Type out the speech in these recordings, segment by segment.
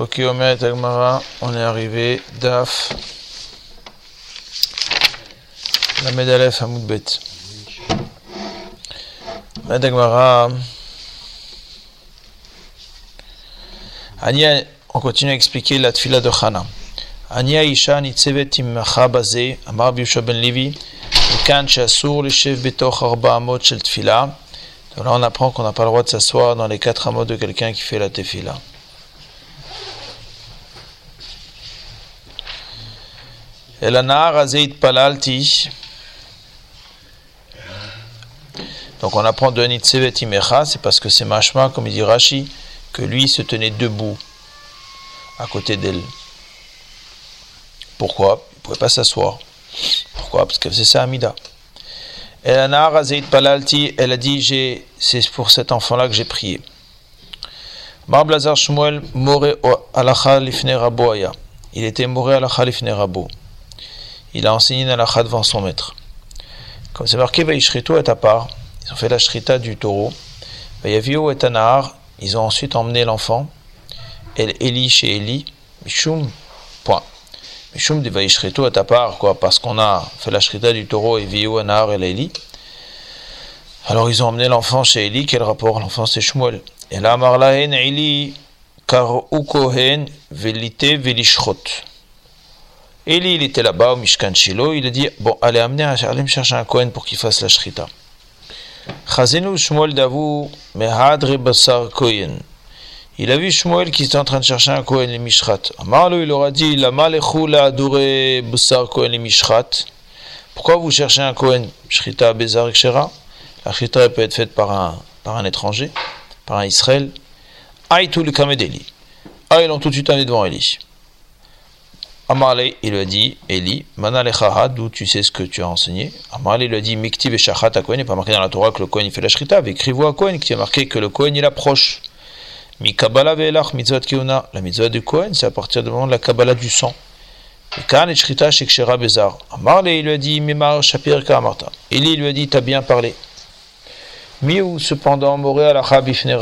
Ok, Omer et Agmara, on est arrivé. Daf. La Medalef à Moudbet. Agmara. On continue à expliquer la tfila de Chana. Ania Isha nitzevet imcha baze, Amar Biyusha ben Levi, Kan shasur leshev betoch arba amot shel tfila. Là, on apprend qu'on n'a pas le droit de s'asseoir dans les quatre amot de quelqu'un qui fait la tefila. Palalti. Donc on apprend de Nitsevet Imecha, c'est parce que c'est Mashma, comme il dit Rashi, que lui se tenait debout à côté d'elle. Pourquoi? Il ne pouvait pas s'asseoir. Pourquoi? Parce que c'est ça Amida. Elana Razeit Palalti, elle a dit c'est pour cet enfant-là que j'ai prié. Mar Blazar Shmuel. Il était More Alacha Lifne Rabo il a enseigné la l'alakha devant son maître. Comme c'est marqué Vaishritu et à part, ils ont fait la shrita du taureau. Vayavio et Anahar, ils ont ensuite emmené l'enfant. El Eli chez Eli, Mishum, point. Mishum de Vaishritu et à part, quoi, parce qu'on a fait la shrita du taureau et Vio Anahar et Eli. Alors ils ont emmené l'enfant chez Eli, quel rapport? L'enfant c'est Shmuel. Et là, Marlahen Eli, car Ukohen, Velite Velishrot. Eli, il était là-bas au Mishkan Shiloh, il a dit Bon, allez, amenez, allez me chercher un Kohen pour qu'il fasse la Shrita. Chazenu Shmuel Davou, Mehadre. Il a vu Shmuel qui était en train de chercher un Kohen, les Mishrat. Amarlo, il aura dit La Malechou la adoré Basar Kohen, les Mishrat. Pourquoi vous cherchez un Kohen? Shrita Bezar Shera La Shrita peut être faite par un, par un étranger, par un Israël. Aïtou le Kamedeli. Ah, ils l'ont tout de suite amené devant Eli. Amarle, il lui a dit, Eli, d'où tu sais ce que tu as enseigné? Amarle, il lui a dit, Mikti Shachat à Kohen, il n'est pas marqué dans la Torah que le Kohen il fait la Shrita, écrivez à Kohen, qui a marqué que le Kohen il approche. Mi Kabbalah ve'elach mitzvot kiuna. La mitzvah du Kohen, c'est à partir du moment de la Kabbalah du sang. Kan et Shrita shekshera bezar. Amarle, il lui a dit, Mimar Shapir Ka'amarta. Eli lui a dit, t'as bien parlé. Miou, cependant, Moré alacha bifne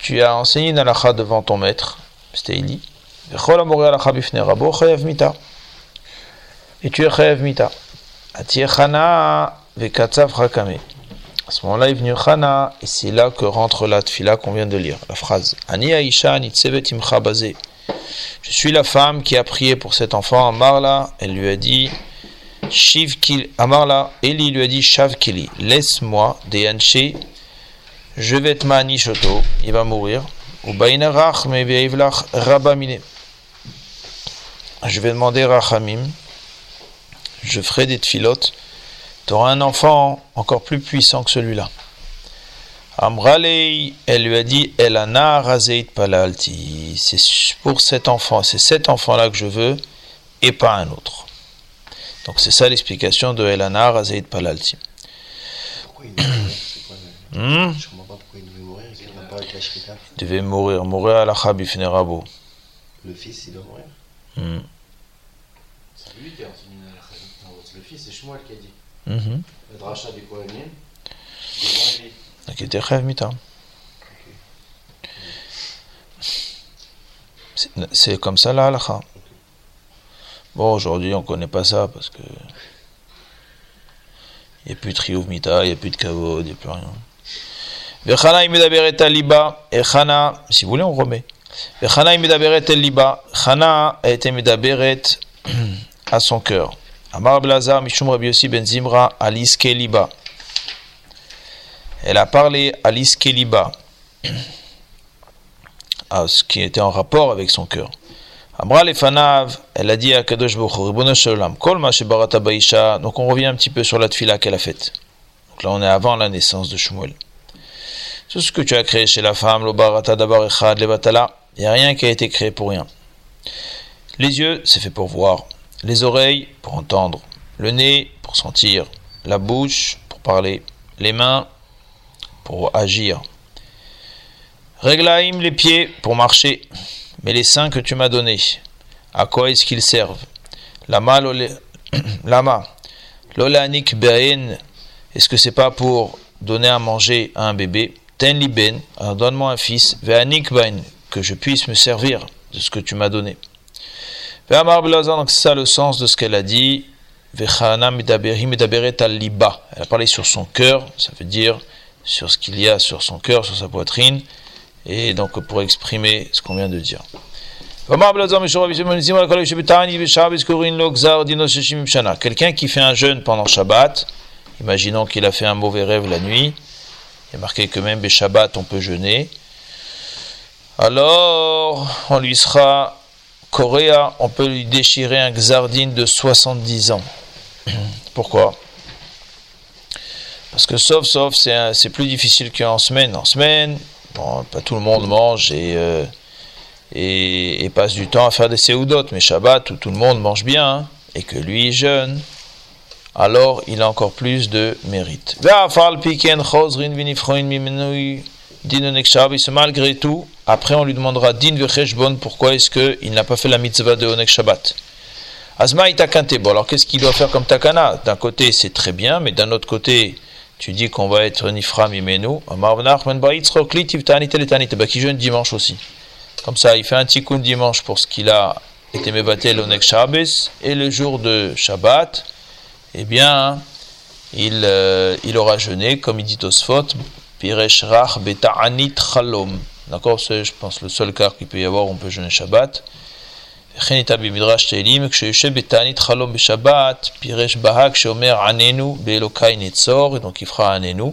Tu as enseigné une alacha devant ton maître, c'était Eli. Et tu es chayav mita. À ce moment-là est venu Chana, et c'est là que rentre la tfila qu'on vient de lire, la phrase. Ani Aisha Je suis la femme qui a prié pour cet enfant. Amarla, elle lui a dit, Shiv Kil, Amarla, Eli lui a dit, Shav Kili, laisse-moi, Deyanche, je vais te manishoto, il va mourir. Ou Bainarach, me Rabamine je vais demander Rachamim, je ferai des tfilotes, tu auras un enfant encore plus puissant que celui-là. Amralei, elle lui a dit, Elana razeit palalti, c'est pour cet enfant, c'est cet enfant-là que je veux, et pas un autre. Donc c'est ça l'explication de Elana razeit palalti. Pourquoi il? Je comprends pas pourquoi il devait mourir, il devait mourir, mourir à la Khabifnerabo. Le fils, il doit mourir? Hmm. C'est lui qui a enseigné le fils, c'est Shmuel qui a dit. Mm-hmm. Le Kohanim, il était rêve mita. C'est comme ça la halakha. Bon, aujourd'hui, on ne connaît pas ça parce que. Il n'y a plus de triouf mita, il n'y a plus de kavod, il n'y a plus rien. Vechana imedaberet liba, et Chana, si vous voulez, on remet. Vechana imedaberet liba, Chana a été medaberet à son cœur. Amar Blazar Mishum Rabbi ben Zimra Alice. Elle a parlé à Keliba, à ce qui était en rapport avec son cœur. Amra Lefanav, elle a dit à Kadosh Kol Baisha. Donc on revient un petit peu sur la tfila qu'elle a faite. Donc là on est avant la naissance de Shmuel. Tout ce que tu as créé chez la femme, le Barata Dabar Echad, Levatala, il n'y a rien qui a été créé pour rien. Les yeux, c'est fait pour voir les oreilles pour entendre, le nez pour sentir, la bouche pour parler, les mains pour agir. Réglaïm les pieds pour marcher, mais les seins que tu m'as donnés, à quoi est-ce qu'ils servent? Lama, lama, lolanik be'en, est-ce que c'est pas pour donner à manger à un bébé? Ten liben, donne-moi un fils, ve'anik que je puisse me servir de ce que tu m'as donné. Donc c'est ça le sens de ce qu'elle a dit. Elle a parlé sur son cœur, ça veut dire sur ce qu'il y a sur son cœur, sur sa poitrine, et donc pour exprimer ce qu'on vient de dire. Quelqu'un qui fait un jeûne pendant Shabbat, imaginons qu'il a fait un mauvais rêve la nuit, il est marqué que même Shabbat on peut jeûner, alors on lui sera Coréa, on peut lui déchirer un Xardine de 70 ans. Pourquoi? Parce que sauf, sauf, c'est plus difficile qu'en semaine. En semaine, pas tout le monde mange euh, et, et, passe du temps à faire des séoudotes. Mais Shabbat, où tout le monde mange bien, hein, et que lui est jeune, alors il a encore plus de mérite. Malgré tout, après on lui demandera din bon pourquoi est-ce qu'il n'a pas fait la mitzvah de Onek Shabbat? Alors qu'est-ce qu'il doit faire comme takana? D'un côté, c'est très bien, mais d'un autre côté, tu dis qu'on va être nifram imenu. Bah, qui jeûne dimanche aussi. Comme ça, il fait un tikkun dimanche pour ce qu'il a été mébaté l'Onek Shabbos, et le jour de Shabbat, eh bien, il, euh, aura jeûné, comme il dit Tosfot, Piresh Rach Beta'anit Chalom. D'accord C'est, je pense, le seul cas qu'il peut y avoir où on peut jeûner Shabbat. donc il fera anenu.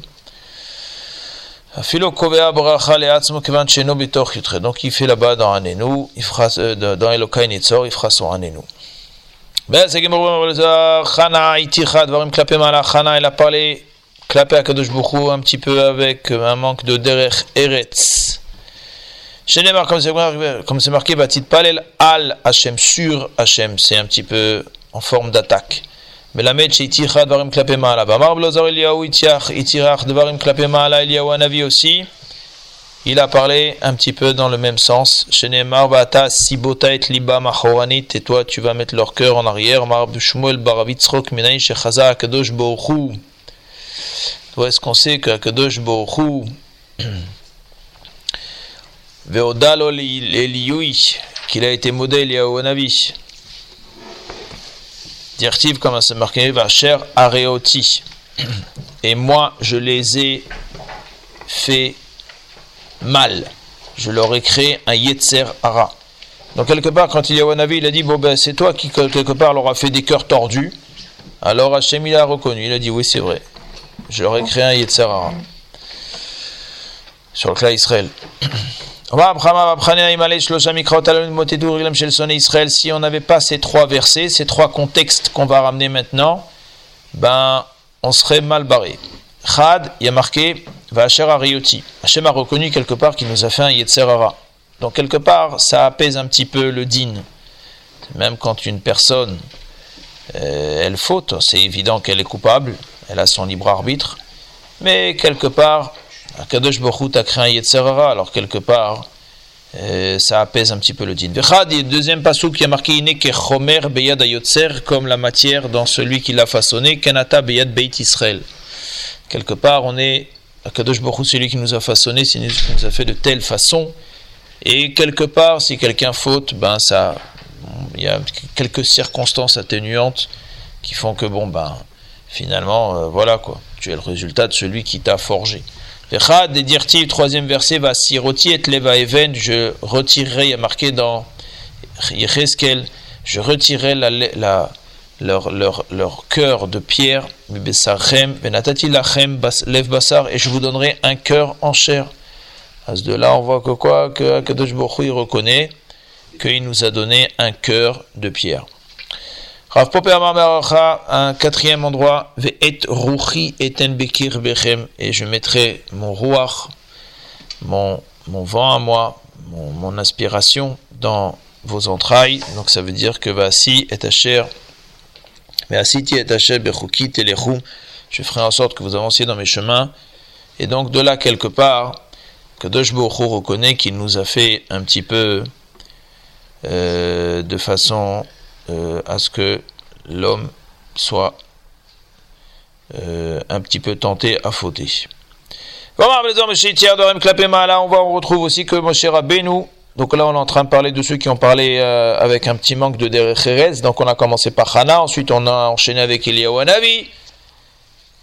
Donc il fait là-bas dans Anenu, il fera euh, dans Elokai Nitzor, il fera son Anenu. Ben, il a parlé, clapé à Kadosh Bukhu un petit peu avec euh, un manque de derech eretz. Shenemar, comme c'est marqué, Batit Palel al Hashem, sur Hashem, c'est un petit peu en forme d'attaque. Chez Iticha Dvarim Klapé Maala. Bamar Blozar Eliyahu Itiach Itirach Dvarim Klapé Maala Eliyahu Anavi aussi. Il a parlé un petit peu dans le même sens. Shenemar Bata Sibota et Liba Mahoranit. Et toi, tu vas mettre leur cœur en arrière. Mar Shmuel Baravitzrok Menaï Shechaza Kadosh Bohu. D'où est-ce qu'on sait que Kadosh Bohu Veodalo qu'il a été modèle Yahuanavi. Directive, comme c'est marqué, Vacher Areoti. Et moi, je les ai fait mal. Je leur ai créé un Yetzer Ara. Donc, quelque part, quand il y a il a dit Bon, ben, c'est toi qui, quelque part, leur a fait des cœurs tordus. Alors, Hachem, il a reconnu. Il a dit Oui, c'est vrai. Je leur ai créé un Yetzer Ara. Sur le clan Israël. Si on n'avait pas ces trois versets, ces trois contextes qu'on va ramener maintenant, ben, on serait mal barré. Chad, il y a marqué Vacher Arioti. Hachem a reconnu quelque part qu'il nous a fait un Yetzerara. Donc, quelque part, ça apaise un petit peu le din. Même quand une personne, euh, elle faute, c'est évident qu'elle est coupable, elle a son libre arbitre, mais quelque part, Akadosh Baruch a créé un Yetzerara, alors quelque part, euh, ça apaise un petit peu le din. Deuxième passage qui a marqué Ineke Chomer Beyad Ayotzer, comme la matière dans celui qui l'a façonné, Kanata Beyad Beit Israël. Quelque part, on est, Akadosh Baruch celui qui nous a façonné, c'est qui nous a fait de telle façon, et quelque part, si quelqu'un faute, ben ça, il y a quelques circonstances atténuantes qui font que, bon, ben, finalement, euh, voilà quoi, tu es le résultat de celui qui t'a forgé. Echad troisième verset, va si et leva even, je retirerai, il y a marqué dans je retirerai leur, leur, leur cœur de pierre, lev basar, et je vous donnerai un cœur en chair. À ce de là, on voit que quoi Que Akadosh Baruch il reconnaît qu'il nous a donné un cœur de pierre. Rav un quatrième endroit, ruchi eten bekir bechem, et je mettrai mon ruach, mon, mon vent à moi, mon, mon aspiration dans vos entrailles. Donc ça veut dire que Vasi et Asher, Ve'asiti et Asher bechuki telechum, je ferai en sorte que vous avanciez dans mes chemins. Et donc de là quelque part, que Dosh reconnaît qu'il nous a fait un petit peu euh, de façon euh, à ce que l'homme soit euh, un petit peu tenté à fauter. On va on retrouve aussi que Moshe Rabbeinu Donc là, on est en train de parler de ceux qui ont parlé euh, avec un petit manque de Derech Donc on a commencé par Hana, ensuite on a enchaîné avec Eliyahu Hanavi.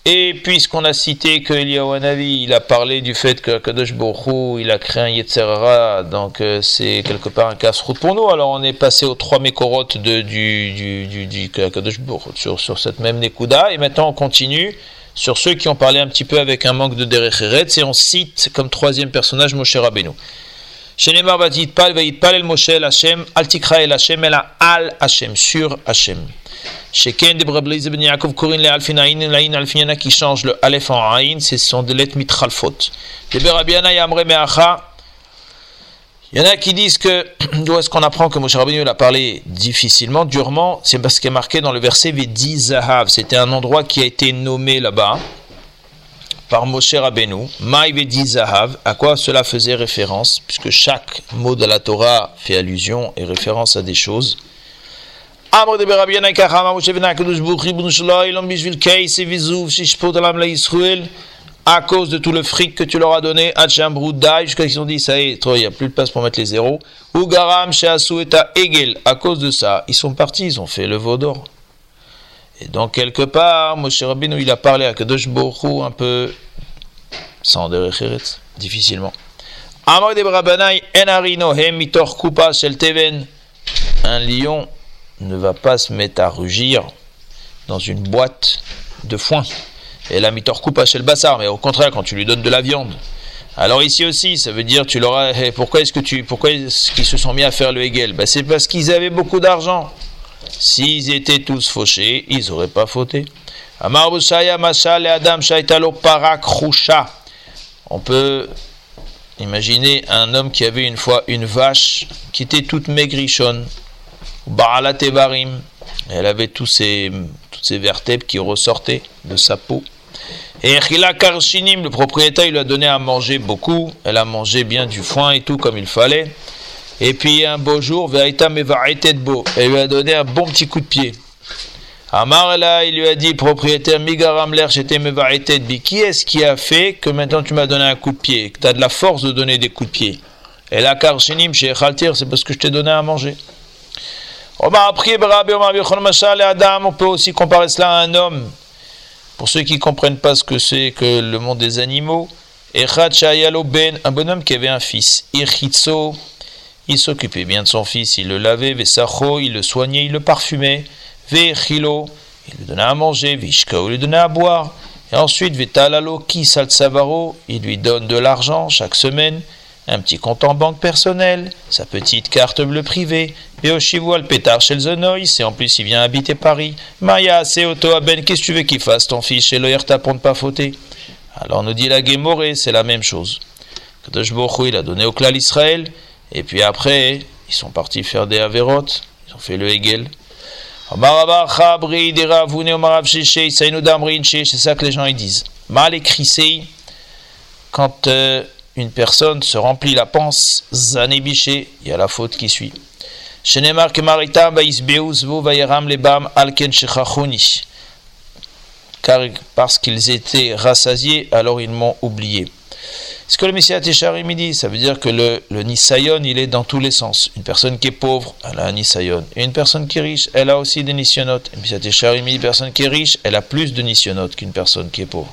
Et puisqu'on a cité que Eliawanavi, il a parlé du fait que Kadosh Borou, il a créé un Yetzerara, donc euh, c'est quelque part un casse-route pour nous. Alors on est passé aux trois mécorotes de, du, du, du, Kadosh Borou sur, sur cette même Nekuda, et maintenant on continue sur ceux qui ont parlé un petit peu avec un manque de Derech et on cite comme troisième personnage Moshe Rabbeinu. Shenemar Pal, Pal El Moshe El Hashem, Al Tikra El Hashem, El Al Hashem, sur Hashem. Sheken de Brablaïs ibn ben Yaakov Korin le Alfin Aïn, l'Aïn qui change le Aleph en Aïn, ce sont des lettres mitralfot. De Berabiana il y en a qui disent que, d'où est-ce qu'on apprend que Moshe Rabbeinu l'a parlé difficilement, durement, c'est parce qu'il est marqué dans le verset Vedi Zahav, c'était un endroit qui a été nommé là-bas par Moshe Rabbeinu, Maï Vedi Zahav, à quoi cela faisait référence, puisque chaque mot de la Torah fait allusion et référence à des choses. À cause de tout le fric que tu leur as donné, jusqu'à ce qu'ils ont dit, ça y est, il n'y a plus de place pour mettre les zéros. Ou Garam, Egel, à cause de ça, ils sont partis, ils ont fait le veau d'or. Et donc, quelque part, Moshe Rabbeinu, il a parlé à Kadosh Borou un peu sans derecheretz, difficilement. Un lion ne va pas se mettre à rugir dans une boîte de foin. Et la mitor coupa chez le bassar, mais au contraire, quand tu lui donnes de la viande. Alors ici aussi, ça veut dire, tu leur as, pourquoi est-ce que tu, pourquoi est-ce qu'ils se sont mis à faire le Hegel? Ben, C'est parce qu'ils avaient beaucoup d'argent. S'ils étaient tous fauchés, ils n'auraient pas fauté. On peut imaginer un homme qui avait une fois une vache qui était toute maigrichonne. Elle avait tous ces, toutes vertèbres qui ressortaient de sa peau. Et le propriétaire, lui a donné à manger beaucoup. Elle a mangé bien du foin et tout comme il fallait. Et puis un beau jour, Ve'aita beau. Elle lui a donné un bon petit coup de pied. Amar là, il lui a dit, propriétaire j'étais bi. Qui est-ce qui a fait que maintenant tu m'as donné un coup de pied, que tu as de la force de donner des coups de pied? Et la Karshinim, chez Khaltir, c'est parce que je t'ai donné à manger. On peut aussi comparer cela à un homme. Pour ceux qui ne comprennent pas ce que c'est que le monde des animaux, ben, un bonhomme qui avait un fils, il s'occupait bien de son fils, il le lavait, il le soignait, il le parfumait, Vechilo, il lui donnait à manger, Vishko, il lui donnait à boire. Et ensuite, Vetalalo, il lui donne de l'argent chaque semaine, un petit compte en banque personnel, sa petite carte bleue privée, Beoshivu al pétard chez le et en plus il vient habiter Paris. Maya, c'est Otto Aben, qu'est-ce que tu veux qu'il fasse ton fils chez l'Oyerta pour ne pas fauter? Alors nous dit la Gémoré, c'est la même chose. Kadosh il a donné au clan Israël, et puis après, ils sont partis faire des avérotes, ils ont fait le Hegel. C'est ça que les gens disent. Mal écrit, quand euh, une personne se remplit la panse, zanébiché, il y a la faute qui suit. Car parce qu'ils étaient rassasiés, alors ils m'ont oublié. Ce que le Messie Técharim dit, ça veut dire que le, le Nisayon, il est dans tous les sens. Une personne qui est pauvre, elle a un Nisayon. Et une personne qui est riche, elle a aussi des Nisyonotes. Le Messie Técharim dit, une personne qui est riche, elle a plus de Nisyonotes qu'une personne qui est pauvre.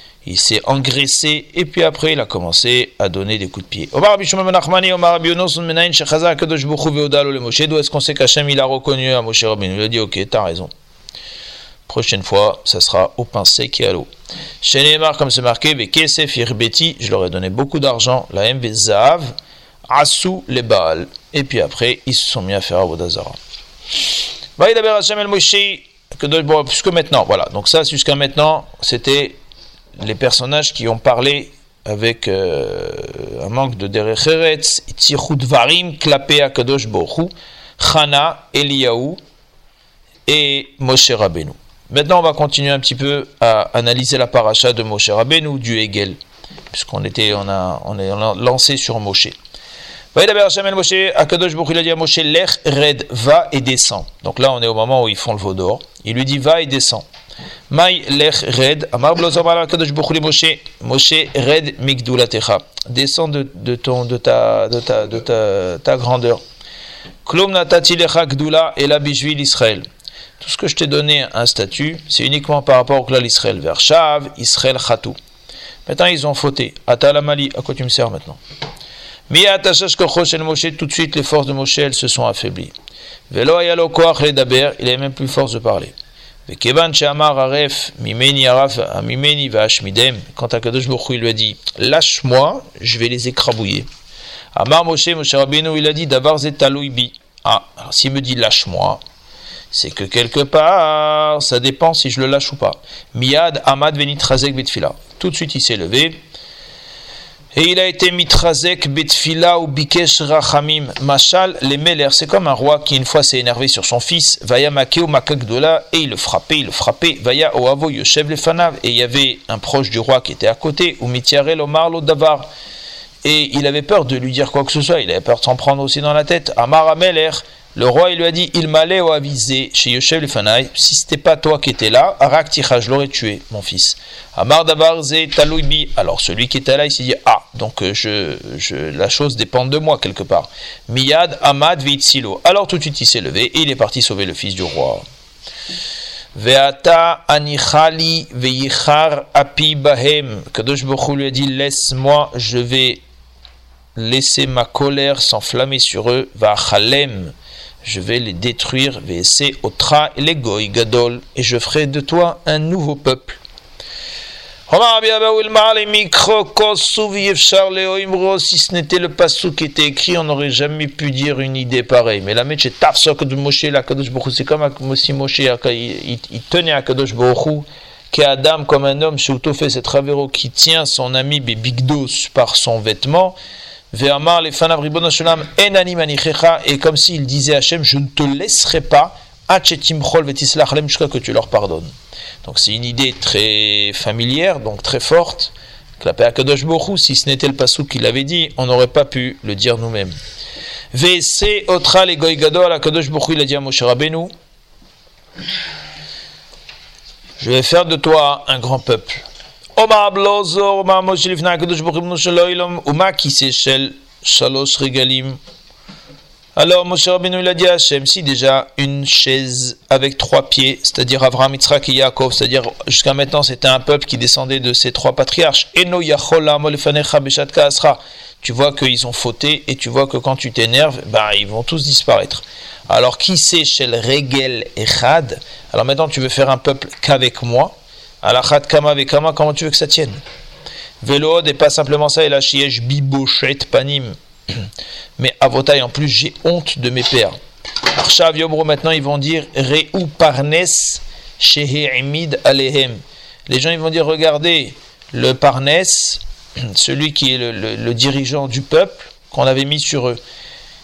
il s'est engraissé et puis après il a commencé à donner des coups de pied. D'où est-ce qu'on sait qu'Hachem il a reconnu à Moshe Rabbeinu? Il a dit ok, t'as raison. Prochaine fois, ça sera au pain sec et à l'eau. Chez Neymar, comme c'est marqué, je leur ai donné beaucoup d'argent, la Zav, Asu les Baal. Et puis après, ils se sont mis à faire Avodazara. Puisque maintenant, voilà, donc ça jusqu'à maintenant, c'était les personnages qui ont parlé avec euh, un manque de derecheretz, Varim, Klapé Akadosh Bohu, Chana, Eliyahu, et Moshe Rabbeinu. Maintenant, on va continuer un petit peu à analyser la paracha de Moshe Rabbeinu du Hegel, puisqu'on était, on a, on est lancé sur Moshe. Va Moshe, Akadosh Baruch il a dit à Moshe, l'ech red, va et descend. Donc là, on est au moment où ils font le veau d'or. Il lui dit, va et descend. Maï lech red, amar blozamar Akadosh Baruch Moshe, Moshe red migdulatecha. Descend de, de, ton, de, ta, de, ta, de ta, ta grandeur. Klom natati lecha gdula et la bishvil Israël. Tout ce que je t'ai donné un statut, c'est uniquement par rapport au clan Israël. Vers Shav, Israël, Khatou. Maintenant, ils ont fauté. Atalamali, à quoi tu me sers maintenant? Moshe, tout de suite, les forces de Moshe, elles se sont affaiblies. Velo ayalo koach il avait même plus force de parler. Aref mimeni araf mimeni va'ashmidem, quand Akadosh Baruch il lui a dit, lâche-moi, je vais les écrabouiller. Amar Moshe, Moshe Rabbeinu, il a dit, davar bi. Ah, alors s'il me dit lâche-moi, c'est que quelque part, ça dépend si je le lâche ou pas. Miad Amad Razek Betfila. Tout de suite, il s'est levé. Et il a été mitrazek betfila ou bikesh rachamim. Machal, les meler, c'est comme un roi qui une fois s'est énervé sur son fils. Vaya makeo makakdola, et il le frappait, il le frappait. Vaya oavo yoshev lefanav, et il y avait un proche du roi qui était à côté. Ou mitiarel omar lo davar. Et il avait peur de lui dire quoi que ce soit, il avait peur de s'en prendre aussi dans la tête. Amar ameler, le roi, il lui a dit, il m'allait au avisé chez Yoshev Lefanaï, si c'était pas toi qui étais là, Arak je l'aurais tué, mon fils. Amar Dabarze Talouibi. Alors celui qui était là, il s'est dit, ah, donc euh, je, je, la chose dépend de moi quelque part. Miyad Amad Silo. Alors tout de suite il s'est levé et il est parti sauver le fils du roi. Veata anichali veyichar api bahem. Kadosh lui a dit, laisse-moi, je vais laisser ma colère s'enflammer sur eux. Va chalem je vais les détruire, et otra les goy gadol, et je ferai de toi un nouveau peuple. Si ce n'était le passou qui était écrit, on n'aurait jamais pu dire une idée pareille. Mais la méche de Moshe, la Kadosh c'est comme si Moshe, il, tenait à Kadosh Baruch qui Adam comme un homme, fait cette travero qui tient son ami Bigdos par son vêtement. Et comme s'il disait à Hachem, je ne te laisserai pas jusqu'à que tu leur pardonnes. Donc c'est une idée très familière, donc très forte. Que la Akadosh si ce n'était le passou qu'il avait dit, on n'aurait pas pu le dire nous-mêmes. VC otra les la Kadosh il a dit à Moshe Rabbeinu, je vais faire de toi un grand peuple. Alors Moshe Rabbeinu il a dit si déjà une chaise avec trois pieds, c'est-à-dire Avraham, Yitzhak et Yaakov, c'est-à-dire jusqu'à maintenant c'était un peuple qui descendait de ces trois patriarches, tu vois qu'ils ont fauté et tu vois que quand tu t'énerves, bah, ils vont tous disparaître. Alors qui chez le Regel Echad? Alors maintenant tu veux faire un peuple qu'avec moi Alachat kama kama, comment tu veux que ça tienne? Vélo et pas simplement ça, et la chiège bibochet panim. Mais avotaï, en plus, j'ai honte de mes pères. Arshav Yomro, maintenant, ils vont dire Reu parnes shehe'imid alehem. Les gens, ils vont dire Regardez, le parnes, celui qui est le, dirigeant du peuple, qu'on avait mis sur eux.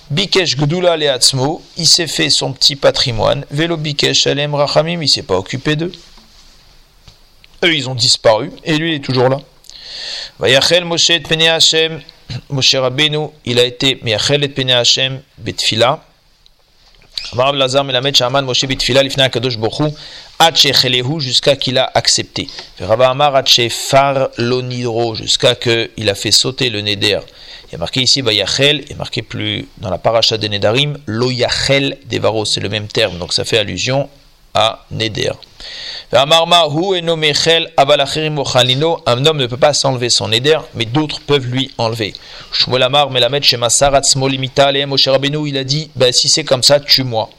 Bikesh Gdula Leatzmo, il s'est fait son petit patrimoine. Vélo Bikesh Alem Rachamim, il s'est pas occupé d'eux. Eux, ils ont disparu, et lui, il est toujours là. Vayachel Moshe et Pene Hashem, Moshe Rabbeinu, il a été Meyachel et Pene Hashem, Betfila. Amar Lazar Melamed Shaman Moshe Betfila, Lifna Akadosh Bochu, Hache Chelehu, jusqu'à qu'il a accepté. Rabba Amar Hache Far Lonidro, jusqu'à qu'il a fait sauter le Neder. Il y a marqué ici Vayachel, il y a marqué plus dans la paracha de Nedarim, Lo Yachel Devaro, c'est le même terme, donc ça fait allusion à Neder. Un homme ne peut pas s'enlever son neder, mais d'autres peuvent lui enlever. Shmuel Amar Melamed Shema Sarat Smolimita Moshe Rabbeinu, il a dit ben, si c'est comme ça, tue-moi.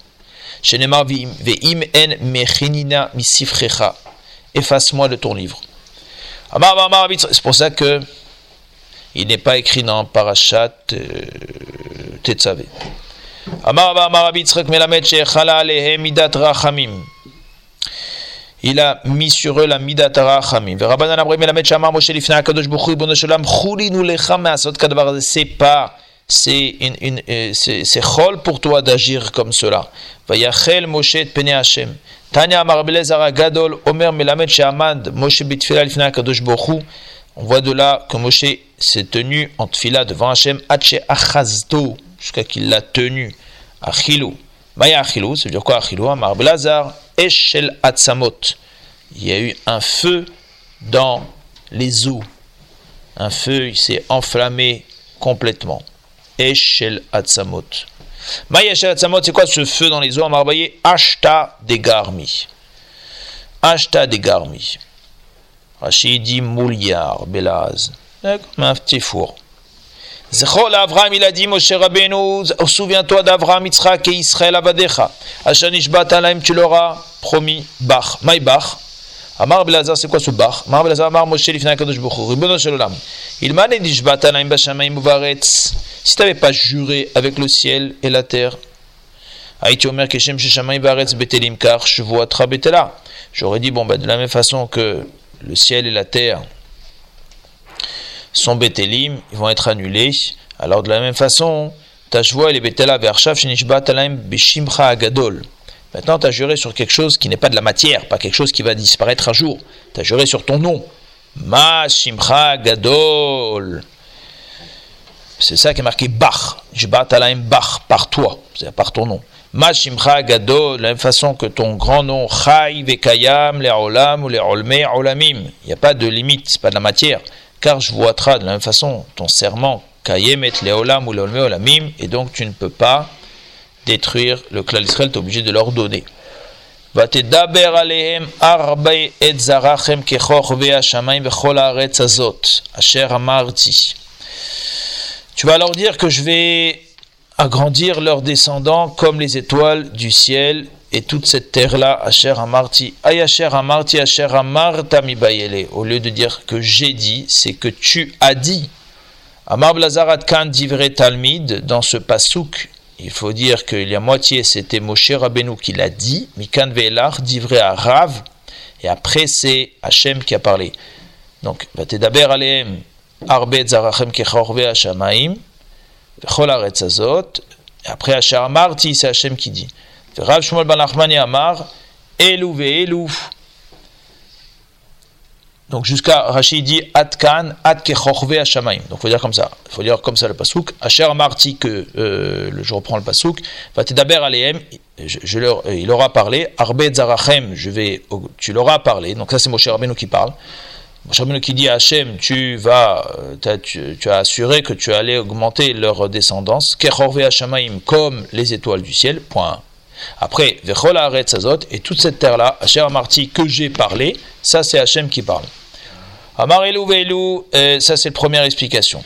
Shenemar Ve'im en Mechinina Misifrecha. Efface-moi de ton livre. C'est pour ça que il n'est pas écrit dans Parashat euh. Amar Amar Abitzrek Melamed Shechala Alehem Midat Rachamim il a mis sur eux la midatara chamim. C'est pas c'est une, euh, c'est chol pour toi d'agir comme cela. Vayachel Moshe et Pene Hashem. Tanya Amar Gadol Omer Melamed Shehamad Moshe Bitfila Lifna Kadosh Bochu. On voit de là que Moshe s'est tenu en tfila devant Hashem Hache Achazto jusqu'à qu'il l'a tenu. Achilou. Maya Achilou, ça veut dire quoi Achilou Amar Belazar Eshel Atzamot. Il y a eu un feu dans les eaux. Un feu, il s'est enflammé complètement. Eshel Atzamot. Maya Eshel Atzamot, c'est quoi ce feu dans les eaux Amarbaye Ashta Degarmi. Ashta Degarmi. Rachid dit Mouliard, Belaz. Comme un petit four. Zechol Avraham, il a dit, Moshe Rabbeinu, souviens-toi d'Avraham, Yitzhak et Israël Avadecha. Ashanish Batalaim, tu l'auras promis. Bach. Maï Bach. Amar Belazar, c'est quoi ce Bach Amar Belazar, Amar Moshe Lifna Kadosh Bokhu. Ribono Shalom. Il m'a dit, Jbatalaim Bashamaim Uvaretz. Si tu n'avais pas juré avec le ciel et la terre, Aïti Omer Keshem Sheshamaim Varetz Betelim Kar, Shvuatra Betela. J'aurais dit, bon, bah, de la même façon que le ciel et la terre sont Betelim, ils vont être annulés. Alors de la même façon, Tashvoa et les Betela Vershav Shenishba Talaim Beshimcha Agadol. Maintenant, tu as juré sur quelque chose qui n'est pas de la matière, pas quelque chose qui va disparaître un jour. Tu as juré sur ton nom. Ma Shimcha Gadol. C'est ça qui est marqué Bach. Jbat Alaim Bach, par toi, c'est par ton nom. Ma Shimcha Gadol, de la même façon que ton grand nom, Chai Vekayam, les Olam ou les Olamim. Il n'y a pas de limite, c'est pas de la matière. Car je vois de la même façon ton serment, Kayemet, les Olam ou Olamim, et donc tu ne peux pas détruire le clan d'Israël, tu es obligé de leur donner. Tu vas leur dire que je vais agrandir leurs descendants comme les étoiles du ciel et toute cette terre-là, Asher Amarti, Ayasher Amarti, Asher Amarta Au lieu de dire que j'ai dit, c'est que tu as dit. Amar Blazarat Khan divre Talmid, dans ce pasouk, il faut dire qu'il y a moitié, c'était Moshe Rabbeinu qui l'a dit, Mikan Ve'elar, dit vrai à Rav, et après c'est Hachem qui a parlé. Donc, Vatedaber Aleem, Arbe Zarachem Kechorve Hashamaim, Vechol Azot, après Hachar Amarti, c'est Hachem qui dit. Rav Shmuel Ben Amar, Elou Ve'elou, donc jusqu'à Rachid dit Atkan, Atkechorve Hashamaim. Donc il faut dire comme ça. Il faut dire comme ça le pasouk. Asher Marti que euh, je reprends le pasouk. Vatedaber Aleem, je, leur, euh, il aura parlé. Arbe Zarachem, je vais, tu l'auras parlé. Donc ça c'est Moshe Rabbeinu qui parle. Moshe Rabbeinu qui dit à Hachem, tu vas, euh, tu, tu, as assuré que tu allais augmenter leur descendance. Kechorve Hashamaim comme les étoiles du ciel. Point. Après, Vechol Azot, et toute cette terre-là, Hachem Marti que j'ai parlé, ça c'est Hachem qui parle. Amar Elou Veilou, euh, ça c'est la première explication.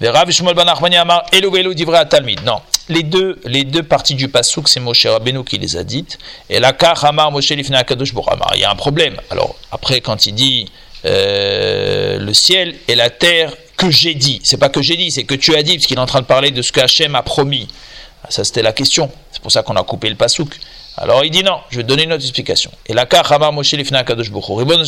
Ben Amar Elou à Talmid. Non, les deux, les deux parties du pasouk, c'est Moshe Rabbeinu qui les a dites. Et la Kach Amar Moshe Lifna Kadosh Amar. Il y a un problème. Alors, après, quand il dit euh, le ciel et la terre, que j'ai dit. C'est pas que j'ai dit, c'est que tu as dit, parce qu'il est en train de parler de ce que Hachem a promis. Ça, c'était la question. C'est pour ça qu'on a coupé le pasouk. Alors il dit non, je vais donner une autre explication. Et la Kachama Moshe Lifna Kadosh. Ribon.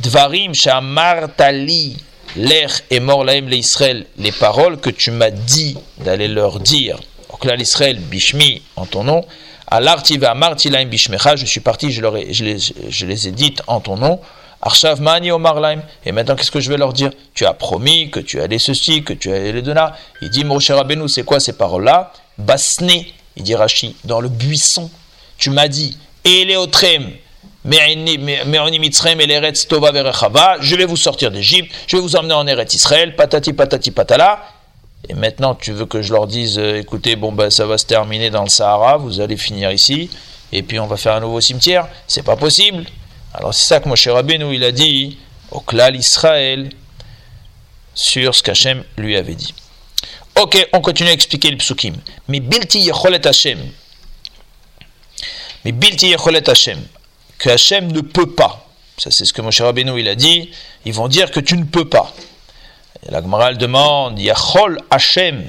Dvarim Shamartali. L'air est mort laim l'Israël. Les paroles que tu m'as dit d'aller leur dire. Donc là, l'Israël, Bishmi, en ton nom. Alartiva Martilaim Bishmecha. Je suis parti, je, leur ai, je, les, je les ai dites en ton nom. Arshav Mani Omarlaim. Et maintenant, qu'est-ce que je vais leur dire? Tu as promis que tu allais ceci, que tu allais les donner. Il dit Moshe Rabbeinu, c'est quoi ces paroles-là? Basné, il dit Rashi, dans le buisson tu m'as dit, Eleotrem, je vais vous sortir d'Égypte, je vais vous emmener en Eretz Israël, patati patati patala. Et maintenant, tu veux que je leur dise, euh, écoutez, bon ben ça va se terminer dans le Sahara, vous allez finir ici, et puis on va faire un nouveau cimetière. C'est pas possible. Alors c'est ça que Moshe Rabbeinu il a dit au Klal Israël sur ce qu'Hachem lui avait dit. Ok, on continue à expliquer le psukim. Mais bilti yecholet Hashem, mais Bilti Yecholet Hashem, que Hashem ne peut pas. Ça, c'est ce que Moshe Rabbeinu il a dit. Ils vont dire que tu ne peux pas. La Gemara demande Yachol Hashem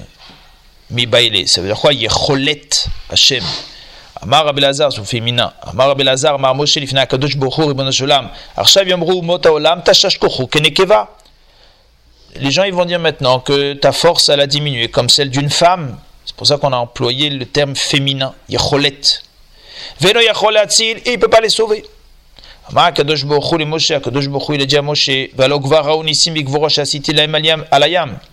mi baile. Ça veut dire quoi Yecholet Hashem? Amar c'est au féminin. Amar Rabbi Lazar, Amar Moshe lifna kadosh bochur ibn Shulam. Arshav yamru mot haolam tashash kochu kenekeva les gens ils vont dire maintenant que ta force, a diminué, comme celle d'une femme. C'est pour ça qu'on a employé le terme féminin, yacholet. Veno et il ne peut pas les sauver.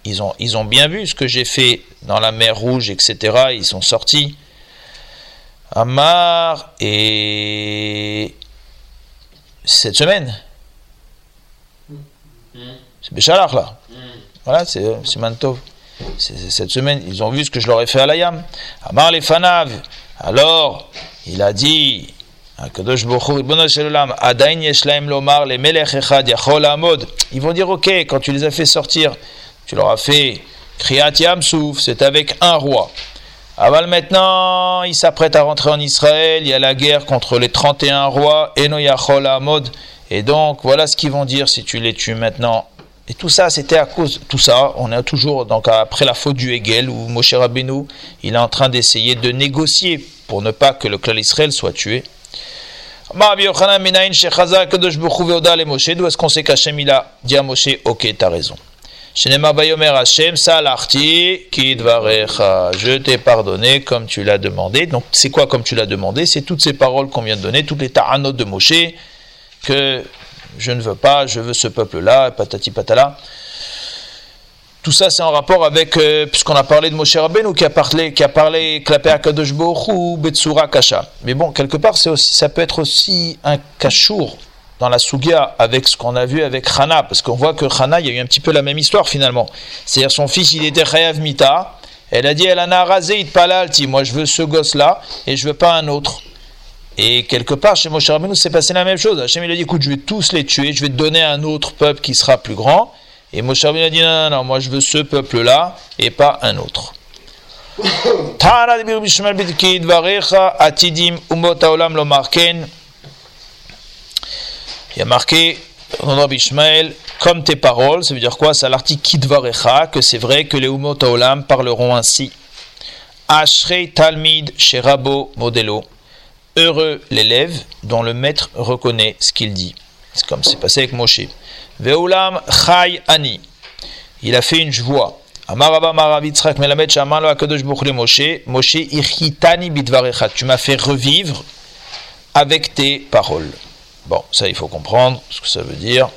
Ils ont, ils ont bien vu ce que j'ai fait dans la mer Rouge, etc. Ils sont sortis. Amar et cette semaine, c'est Béchalach là. Voilà, c'est Mantov. Cette semaine, ils ont vu ce que je leur ai fait à la Yam. Amar les Fanav. Alors, il a dit, ils vont dire ok quand tu les as fait sortir tu leur as fait Kriyat Yamsouf c'est avec un roi Aval maintenant ils s'apprêtent à rentrer en Israël il y a la guerre contre les 31 rois Eno Yachol Amod et donc voilà ce qu'ils vont dire si tu les tues maintenant et tout ça, c'était à cause tout ça. On est toujours donc après la faute du Hegel où Moshe Rabbeinu, il est en train d'essayer de négocier pour ne pas que le clan Israël soit tué. D'où est-ce qu'on sait qu'Hachem il a dit à Moshe, ok, t'as raison. Je t'ai pardonné comme tu l'as demandé. Donc, c'est quoi comme tu l'as demandé? C'est toutes ces paroles qu'on vient de donner, toutes les ta'anot de Moshe, que je ne veux pas, je veux ce peuple-là, patati patala. Tout ça, c'est en rapport avec, euh, puisqu'on a parlé de Moshe Rabbeinu qui a parlé, qui a parlé Klapé Akadosh ou Betsura Kasha. Mais bon, quelque part, c'est aussi, ça peut être aussi un kashour dans la Sugia avec ce qu'on a vu avec Hana, parce qu'on voit que Hana, il y a eu un petit peu la même histoire finalement. C'est-à-dire son fils, il était Chayav Mita, elle a dit, elle en a rasé Palalti, moi je veux ce gosse-là et je veux pas un autre. Et quelque part, chez Moshe Rabbeinu, c'est passé la même chose. Hachem, il a dit, écoute, je vais tous les tuer, je vais te donner un autre peuple qui sera plus grand. Et Moshe Rabbeinu a dit non, non, non, moi je veux ce peuple-là et pas un autre. Il y a marqué dans Rabbi Ishmael, comme tes paroles, ça veut dire quoi? C'est l'article Kidvarecha, que c'est vrai que les Umot Haolam parleront ainsi. Ashrei Talmid Sherabo Modelo. Heureux l'élève dont le maître reconnaît ce qu'il dit. C'est comme c'est passé avec Moshe. Ve'ulam chai ani. Il a fait une voix. Tu m'as fait revivre avec tes paroles. Bon, ça il faut comprendre ce que ça veut dire.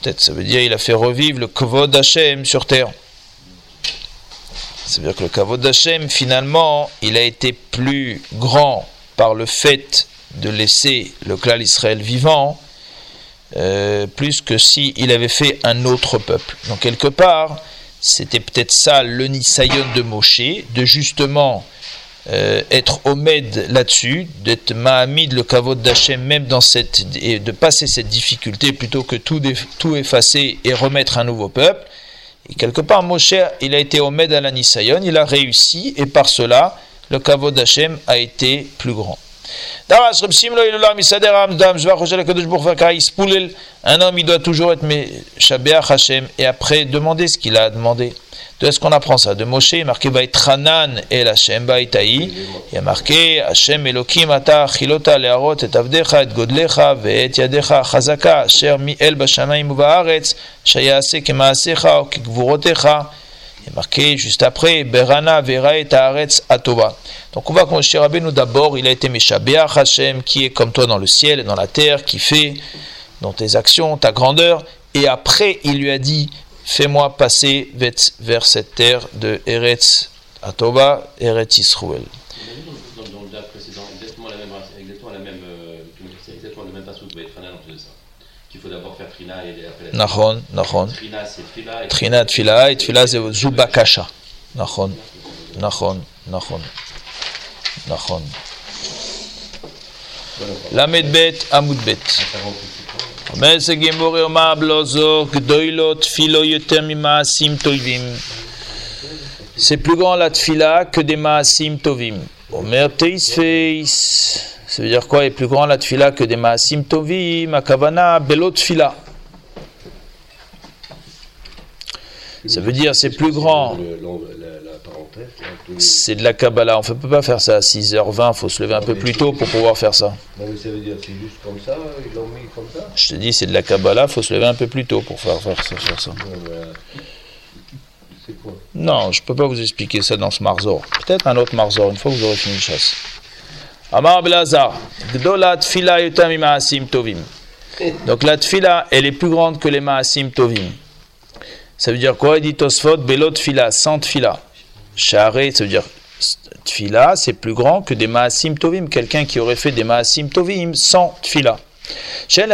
Peut-être ça veut dire il a fait revivre le kavod Hashem sur terre. Ça veut dire que le kavod Hashem, finalement, il a été plus grand par le fait de laisser le clan Israël vivant euh, plus que si il avait fait un autre peuple. Donc quelque part, c'était peut-être ça le Nisayon de Moshe, de justement euh, être Omed là-dessus, d'être Mahamid le kavod d'Hachem même dans cette et de passer cette difficulté plutôt que tout, tout effacer et remettre un nouveau peuple. Et quelque part, Moshe, il a été Omed à la Nisayon, il a réussi et par cela, le kavod d'Hachem a été plus grand. Un homme, il doit toujours être Shabeach Hashem et après demander ce qu'il a demandé. De est-ce qu'on apprend ça? De Moshe, il est marqué Tranan el Hashem Baitaï. Il y a marqué Hashem Elokim ata chilota learot et avdecha et godlecha et yadecha chazaka asher mi el bashamayim ubaaretz shayase kemaasecha o kegvurotecha. Il est marqué juste après, Berana Vera et Taaretz Atoba. Donc on voit que Moshe Rabbeinu d'abord, il a été Meshabeach Hashem, qui est comme toi dans le ciel et dans la terre, qui fait dans tes actions, ta grandeur. Et après, il lui a dit, fais-moi passer vers cette terre de Eretz Atoba, Eretz Israël. Dans, le DAF précédent, exactement la même, exactement la même, euh, exactement le même passage, qu'il faut d'abord faire Trina et après la Nachon, Nachon. Trina c'est Tfila. Trina Tfila et Tfila c'est Zubakasha. Nachon, Nachon, Nachon. Nachon. למד ב' עמוד ב' מזה גימור יאמר בלא זו גדולו תפילו יותר ממעשים טובים. C'est plus grand la tfila que des maasim tovim. Omer teis feis. Ça veut dire quoi est plus grand la tfila que des maasim tovim Akavana belot tfila. Ça veut dire c'est plus grand. C'est de la Kabbalah. On ne peut pas faire ça à 6h20. Il faut se lever un peu plus tôt pour pouvoir faire ça. Non, mais ça veut dire c'est juste comme ça Ils l'ont mis comme ça Je te dis, c'est de la Kabbalah. Il faut se lever un peu plus tôt pour faire, faire, ça, faire ça. Quoi Non, je ne peux pas vous expliquer ça dans ce Marzor. Peut-être un autre Marzor, une fois que vous aurez fini chasse. Amar Blazar, Gdolat Fila Tovim. Donc la tfila, elle est plus grande que les Maasim Tovim. Ça veut dire quoi Il dit Tosfot, Belot Fila, sans tfila. Share, ça veut dire tfila, c'est plus grand que des Maasim Tovim. Quelqu'un qui aurait fait des Maasim Tovim sans tfila. Il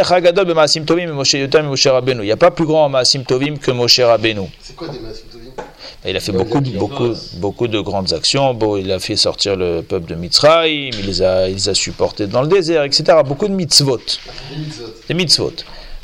n'y a pas plus grand en Maasim Tovim que Moshe Rabbeinu. C'est quoi des Maasim Tovim? Il a fait beaucoup, beaucoup, beaucoup de grandes actions. Bon, il a fait sortir le peuple de Mitzrayim, il les a, il les a supportés dans le désert, etc. Beaucoup de mitzvot. Des mitzvot.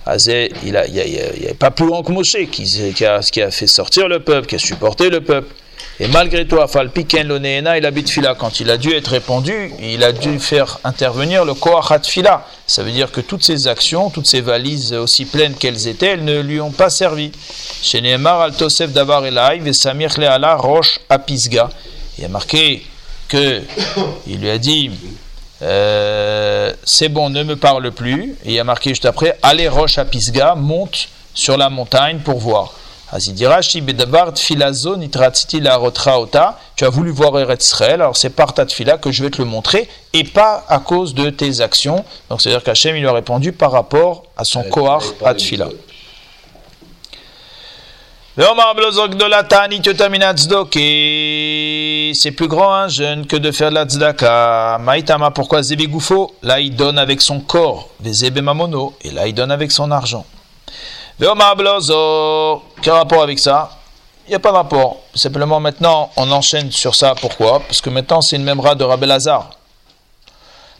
Il n'y a, pas plus grand que Moshe qui, a, qui a fait sortir le peuple, qui a supporté le peuple. Et malgré tout, Falpiken il habite Fila. Quand il a dû être répondu, il a dû faire intervenir le Koachat Fila. Ça veut dire que toutes ces actions, toutes ces valises, aussi pleines qu'elles étaient, elles ne lui ont pas servi. Davar Elai, Samir Roche Apisga. Il a marqué que il lui a dit euh, c'est bon, ne me parle plus. Et il a marqué juste après allez Roche Apisga, monte sur la montagne pour voir. Tu as voulu voir Eretz Israël, alors c'est par ta tfila que je vais te le montrer, et pas à cause de tes actions. Donc c'est-à-dire qu'Hachem il lui a répondu par rapport à son Kohar à tfila. C'est plus grand un jeune que de faire de la tzedaka. Maïtama, pourquoi Zébégoufo Là il donne avec son corps, Mamono, et là il donne avec son argent. Quel rapport avec ça? Il n'y a pas de rapport. Simplement maintenant, on enchaîne sur ça. Pourquoi? Parce que maintenant, c'est une memra de Rabbi Lazare.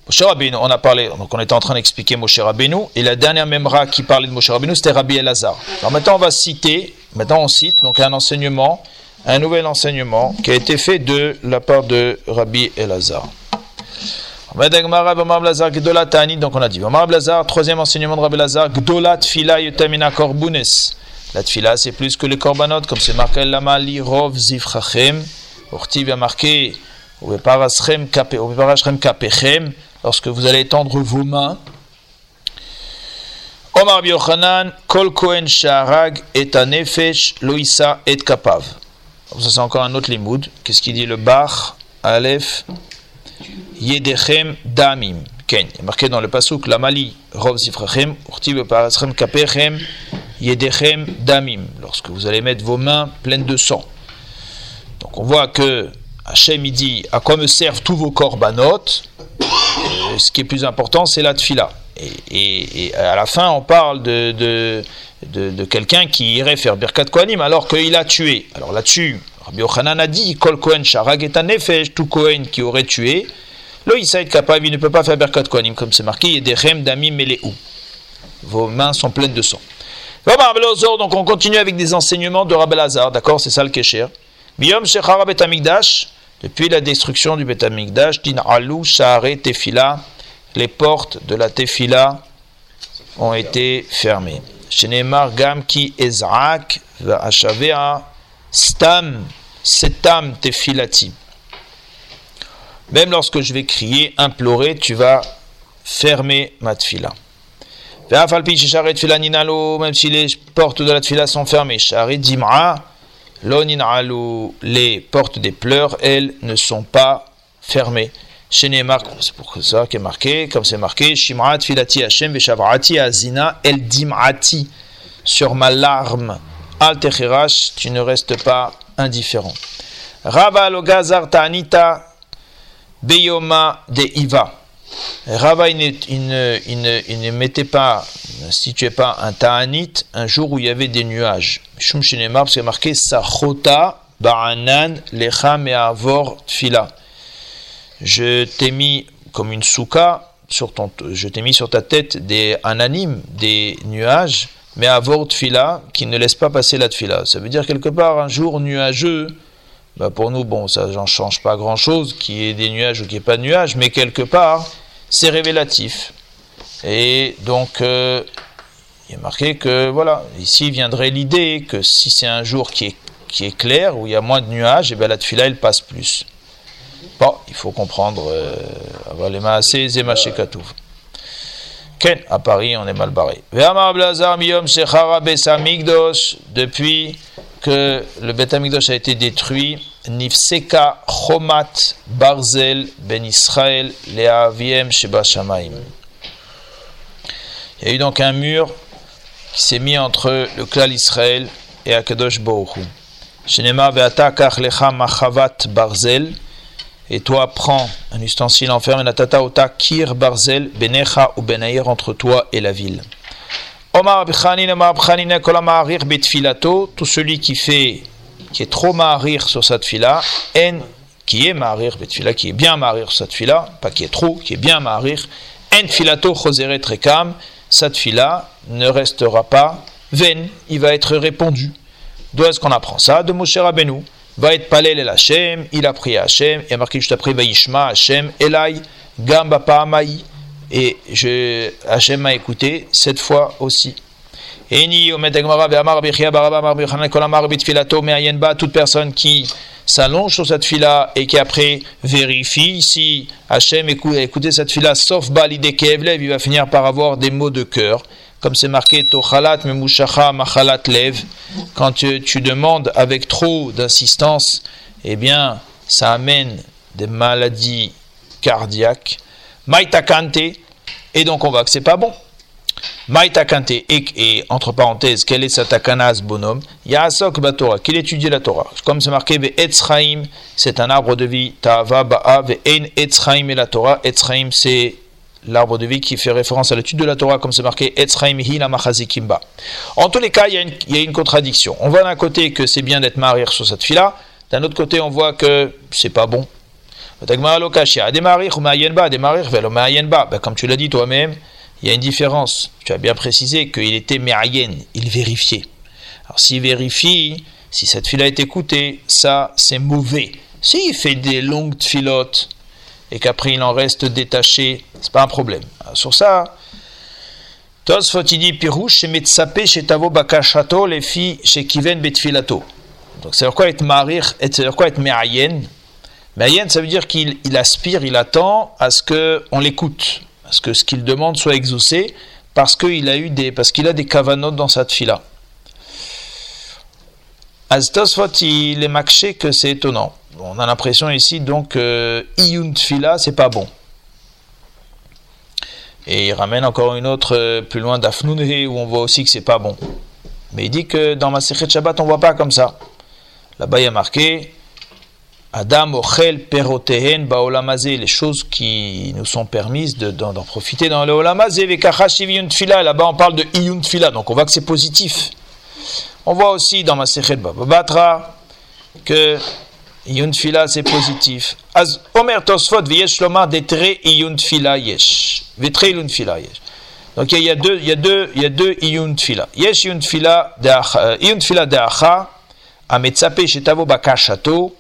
Moshe Rabbeinu, on a parlé, donc on était en train d'expliquer Moshe Rabbeinu, et la dernière memra qui parlait de Moshe Rabbeinu, c'était Rabbi Elazar. Alors maintenant, on va citer, maintenant on cite, donc un enseignement, un nouvel enseignement qui a été fait de la part de Rabbi Elazar. Donc on a dit, troisième enseignement de Rabbi Lazar, Gdolat fila yutamina korbunes. La tfila c'est plus que les korbanot, comme c'est marqué lama li rov zifrachem. Ortiv a marqué, kapechem, lorsque vous allez étendre vos mains. Omar Biochanan, kol kohen sharag et anefesh loïsa et kapav. Ça c'est encore un autre limoud. Qu'est-ce qu'il dit le bar, aleph, Yedechem damim. Ken. Marqué dans le pasuk la mali rov zifrachem, urtiv parachem kapechem, yedechem damim. Lorsque vous allez mettre vos mains pleines de sang. Donc on voit que Hachem il dit à quoi me servent tous vos korbanot? euh, Ce qui est plus important, c'est la tfila. Et, à la fin, on parle de, de, de, quelqu'un qui irait faire Birkat Kohanim alors qu'il a tué. Alors là-dessus, Rabbi Yochanan a dit Kol Kohen Sharag et Nefesh, tout Kohen qui aurait tué, le il ne peut pas faire Berkat Kohanim, comme c'est marqué, des Rem Damim. Vos mains sont pleines de sang. Donc on continue avec des enseignements de Rabbi Lazar, d'accord C'est ça le Kesher. Biyom Shechara Betamikdash, depuis la destruction du Betamikdash, Din Alou Shahare Tefila, les portes de la Tefila ont été fermées. Shenemar Gam Ki Ezrak, Ashavea, Stam, Setam Tefilati. Même lorsque je vais crier, implorer, tu vas fermer ma tfila. Même si les portes de la tfila sont fermées, les portes des pleurs, elles ne sont pas fermées. C'est pour ça qui est marqué, comme c'est marqué, Shim'at filati Hashem veshavrati azina el dim'ati. Sur ma larme, al tu ne restes pas indifférent. Rava lo gazar ta'anita Beyoma de Iva. Rava, il ne, mettait pas, ne situait pas un ta'anit un jour où il y avait des nuages. Shum Shinemar, parce qu'il marqué Sachota Ba'anan Lecham et Avor Tfila. Je t'ai mis comme une souka, sur ton, je t'ai mis sur ta tête des ananimes, des nuages, mais Avor Tfila, qui ne laisse pas passer la Tfila. Ça veut dire quelque part un jour nuageux, bah pour nous, bon, ça n'en change pas grand-chose, qu'il y ait des nuages ou qu'il n'y ait pas de nuages, mais quelque part, c'est révélatif. Et donc, euh, il est marqué que, voilà, ici viendrait l'idée que si c'est un jour qui est, qui est clair, où il y a moins de nuages, et bien la tfila elle passe plus. Bon, il faut comprendre, euh, avoir les mains assez katouv. Ken, à Paris, on est mal barré. Depuis que le Bet Amigdosh a été détruit, Nifseka Chomat Barzel Ben Israël Leaviem Sheba Shamaim. Il y a eu donc un mur qui s'est mis entre le clan Israël et Akadosh Bohu. Shenema Veata Lecha Machavat Barzel. Et toi, prends un ustensile en fer, natata ota kir barzel benecha ou benaïr entre toi et la ville. Omar Omar betfilato, tout celui qui fait, qui est trop marir sur cette fila, en, qui est marir betfila, qui est bien marir sur cette fila, pas qui est trop, qui est bien marir, en filato choseret rekam, cette fila ne restera pas vaine, il va être répondu. D'où est-ce qu'on apprend ça? De Moshe Rabbeinu. Va être palel el Hashem, il a prié Hashem, il a marqué juste après Vaishma Hashem, Elai, Gamba Paamai, et je, Hashem m'a écouté cette fois aussi. Toute personne qui s'allonge sur cette fila et qui après vérifie si Hachem a écouté cette fila sauf Balide Kevlev, il va finir par avoir des mots de cœur comme c'est marqué Tochalat Memushacha Machalat Lev, quand tu, demandes avec trop d'insistance, eh bien, ça amène des maladies cardiaques. Maïtakante, et donc on voit que c'est pas bon. Maïtakante, et, et entre parenthèses, quel est sa takanas bonhomme? Yasok Batora, qu'il étudie la Torah. Comme c'est marqué, Etzraim, c'est un arbre de vie, Ta'ava Ba'a, En Etzraim et la Torah. Etzraim, c'est l'arbre de vie qui fait référence à l'étude de la Torah, comme c'est marqué En tous les cas, il y, a une, contradiction. On voit d'un côté que c'est bien d'être marié sur cette fila, d'un autre côté, on voit que c'est pas bon. Ben, comme tu l'as dit toi-même, il y a une différence. Tu as bien précisé qu'il était mériyen, il vérifiait. Alors s'il vérifie, si cette fila est écoutée, ça c'est mauvais. S'il fait des longues filotes, et qu'après il en reste détaché, c'est pas un problème. sur ça, Tosfot il dit Pirouche chez Metsapé chez Tavo Bakashato les filles chez Kiven Betfilato. Donc c'est quoi être marir, c'est quoi être me'ayen. Me'ayen ça veut dire qu'il aspire, il attend à ce que on l'écoute, à ce que ce qu'il demande soit exaucé, parce qu'il a eu des, parce qu'il a des kavanotes dans cette fila. Astosfot il est maxé que c'est étonnant on a l'impression ici donc que Iyun Tfila, c'est pas bon. Et il ramène encore une autre euh, plus loin d'Afnunhe où on voit aussi que c'est pas bon. Mais il dit que dans ma Shabbat, on voit pas comme ça. Là-bas, il y a marqué Adam ochel perotehen baolamazé, les choses qui nous sont permises d'en profiter dans le olamazé, tfila. Là-bas, on parle de iyun tfila, donc on voit que c'est positif. On voit aussi dans ma Sechet Babatra que Iyun fila c'est positif. Az Omer Tosfot v'yesh lomar detre iyun yesh. Vetre iyun yesh. Donc il y a deux, il y a deux, il y a deux iyun fila. Yesh iyun fila iyun fila de'acha ametzape shetavo bakashato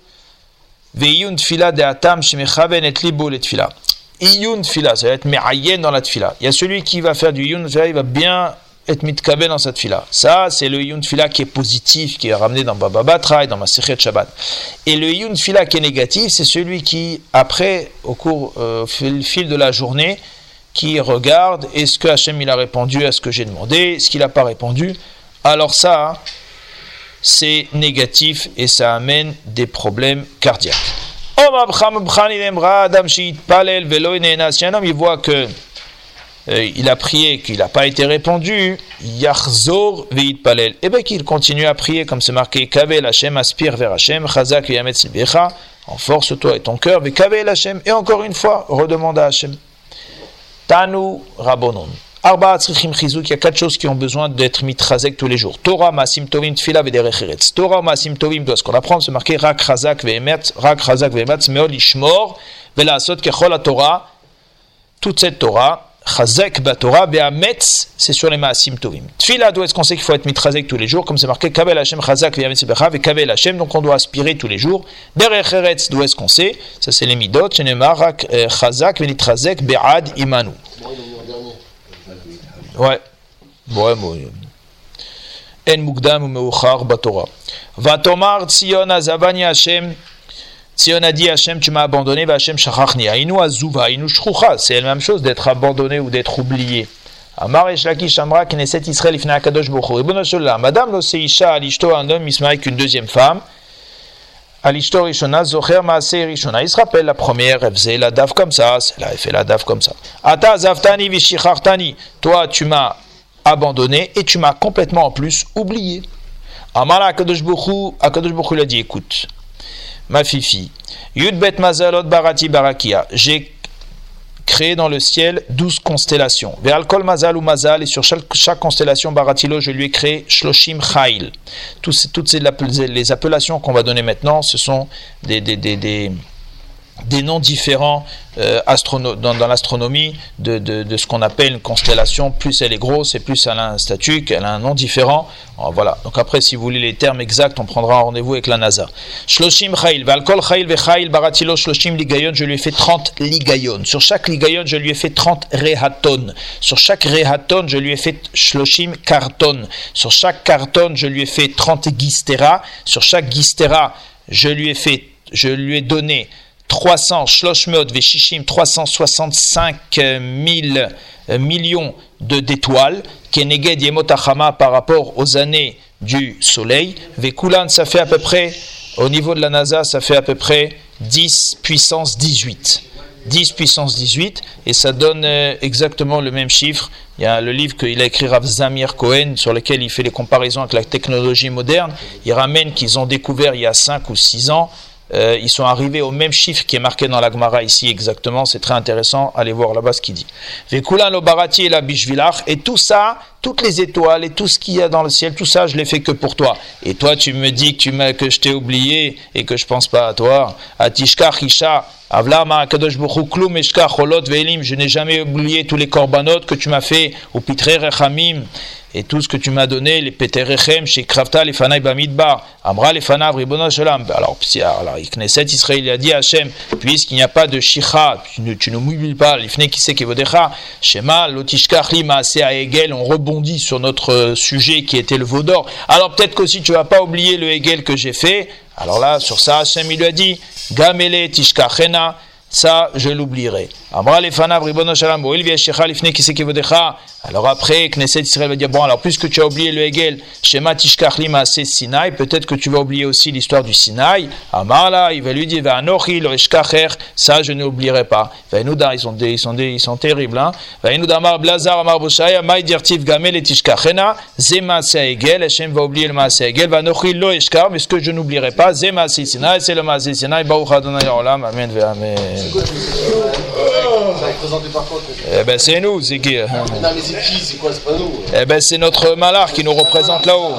de'atam shemechaven et le. Iyun ça va être dans la. Il y a celui qui va faire du iyun il va bien et mitkaben dans cette fila. Ça, c'est le yun fila qui est positif, qui est ramené dans Baba Batra et dans ma Shabbat. Et le yun fila qui est négatif, c'est celui qui, après, au cours, euh, fil de la journée, qui regarde est-ce que Hachem il a répondu à ce que j'ai demandé, est-ce qu'il n'a pas répondu? Alors ça, c'est négatif et ça amène des problèmes cardiaques. Un homme, il voit que euh, il a prié, qu'il n'a pas été répondu, Yachzor veit palel. Et eh bien qu'il continue à prier, comme c'est marqué, Kavel Hashem, aspire vers Hashem, Chazak yametz becha, enforce-toi et ton cœur, mais Kavel Hashem, et encore une fois, redemande à Hashem. Tanu Rabonon. Arba il y a quatre choses qui ont besoin d'être mitrazek tous les jours. Torah, Masim Tovim, Tfila, Vederecheretz. Torah, Masim Tovim, doit ce qu'on apprend, c'est marqué Rak, Chazak, Vehemet, Rak, Chazak, Vehemet, Meol, Ishmor, Velasot, Kechol, Torah. Toute cette Torah, Chazek Batora, Be'ametz, c'est sur les Maasim Tovim. Tfila, d'où est-ce qu'on sait qu'il faut être mitrazek tous les jours, comme c'est marqué Kabel Hashem Chazak Be'ametz Becha, et Kabel Hashem, donc on doit aspirer tous les jours. Derech Eretz, d'où est-ce qu'on sait? Ça c'est les Midot, Shenemar euh, Chazak Ve'nitrazek Be'ad Imanu. Ouais. Ouais, bon. En mukdam ou meuchar batora. Vatomar tzion azavani Hashem. Tzion a dit Hashem, tu m'as abandonné, va Hashem shachachni. Ainu azuva, ainu shchucha. C'est la même chose d'être abandonné ou d'être oublié. Amar et Shlakish Amra, Knesset Israël, Ifna Akadosh Bokho. Ibn Madame lo seisha alishto, un homme, il se marie avec une deuxième femme. Alishto Rishona, Zocher Maase Rishona. Il se rappelle la première, elle faisait la daf comme ça, celle-là, elle fait la daf comme ça. Ata Zaftani Vishichartani. Toi, tu m'as abandonné et tu m'as complètement en plus oublié. Amara Akadosh Bokhu, l'a dit écoute, ma fifi, Yud Bet Mazalot Barati Barakia, j'ai créé dans le ciel douze constellations. Ve'alkol Mazal ou Mazal, et sur chaque, constellation Baratilo, je lui ai créé Shloshim Chail. Toutes, les appellations qu'on va donner maintenant, ce sont des des noms différents euh, dans, l'astronomie de, de, ce qu'on appelle une constellation. Plus elle est grosse et plus elle a un statut, elle a un nom différent. Voilà. Donc après, si vous voulez les termes exacts, on prendra un rendez-vous avec la NASA. Shloshim Chayil, Valkol Chayil Vechail Baratilo Shloshim Ligayon, je lui ai fait 30 ligayon. Sur chaque ligayon, je lui ai fait 30 rehaton. Sur chaque rehaton, je lui ai fait Shloshim Karton. Sur chaque karton, je lui ai fait 30 gistera. Sur chaque gistera, je lui ai fait, je lui ai donné 300, Shloshmot Veshishim, 365 000 millions d'étoiles, Keneged Yemotachama par rapport aux années du soleil. Vekulan, ça fait à peu près, au niveau de la NASA, ça fait à peu près 10 puissance 18. 10 puissance 18, et ça donne exactement le même chiffre. Il y a le livre qu'il a écrit Rav Zamir Cohen, sur lequel il fait les comparaisons avec la technologie moderne. Il ramène qu'ils ont découvert il y a 5 ou 6 ans euh, ils sont arrivés au même chiffre qui est marqué dans la Gemara ici exactement. C'est très intéressant. Allez voir là-bas ce qu'il dit. Vekulan lo barati et la. Et tout ça, toutes les étoiles et tout ce qu'il y a dans le ciel, tout ça, je l'ai fait que pour toi. Et toi, tu me dis que, tu que je t'ai oublié et que je pense pas à toi. Je n'ai jamais oublié tous les korbanot que tu m'as fait au pitre rechamim et tout ce que tu m'as donné, les Peterechem, chez Kravta, les Fanaï Bamidbar, Amra, les Fanav, Ribona Shalom. Alors, Knesset Israël a dit à Hachem, puisqu'il n'y a pas de Shicha, tu ne, tu ne m'oublies pas, l'Ifne qui sait Kevodecha, Shema, Lotishkach, Lima, à Hegel, on rebondit sur notre euh, sujet qui était le Vaudor. Alors, peut-être qu'aussi tu vas pas oublier le Hegel que j'ai fait. Alors là, sur ça, Hachem, il lui a dit, Gamele, Tishkachena, ça, je l'oublierai. Alors après, Knesset Israël va dire, bon, alors puisque tu as oublié le Hegel, Shema Tishkach Lima Sinaï, peut-être que tu vas oublier aussi l'histoire du Sinaï. Amala, il va lui dire, anochi lo ça je n'oublierai pas. Va ils sont, ils sont, ils sont terribles, hein. Va amar blazar amar boshaya, maï dirtiv gamel et Tishkachena, zema Hegel, Hashem va oublier le Maase Hegel, va anochi lo eshkar, mais ce que je n'oublierai pas, zema Sinaï, c'est le Maase Sinaï, Baruch Adonai Olam, Amen, Amen. Eh ben c'est nous, c'est qui Non mais c'est qui C'est quoi C'est pas nous. Eh ben c'est notre malard qui nous représente là-haut.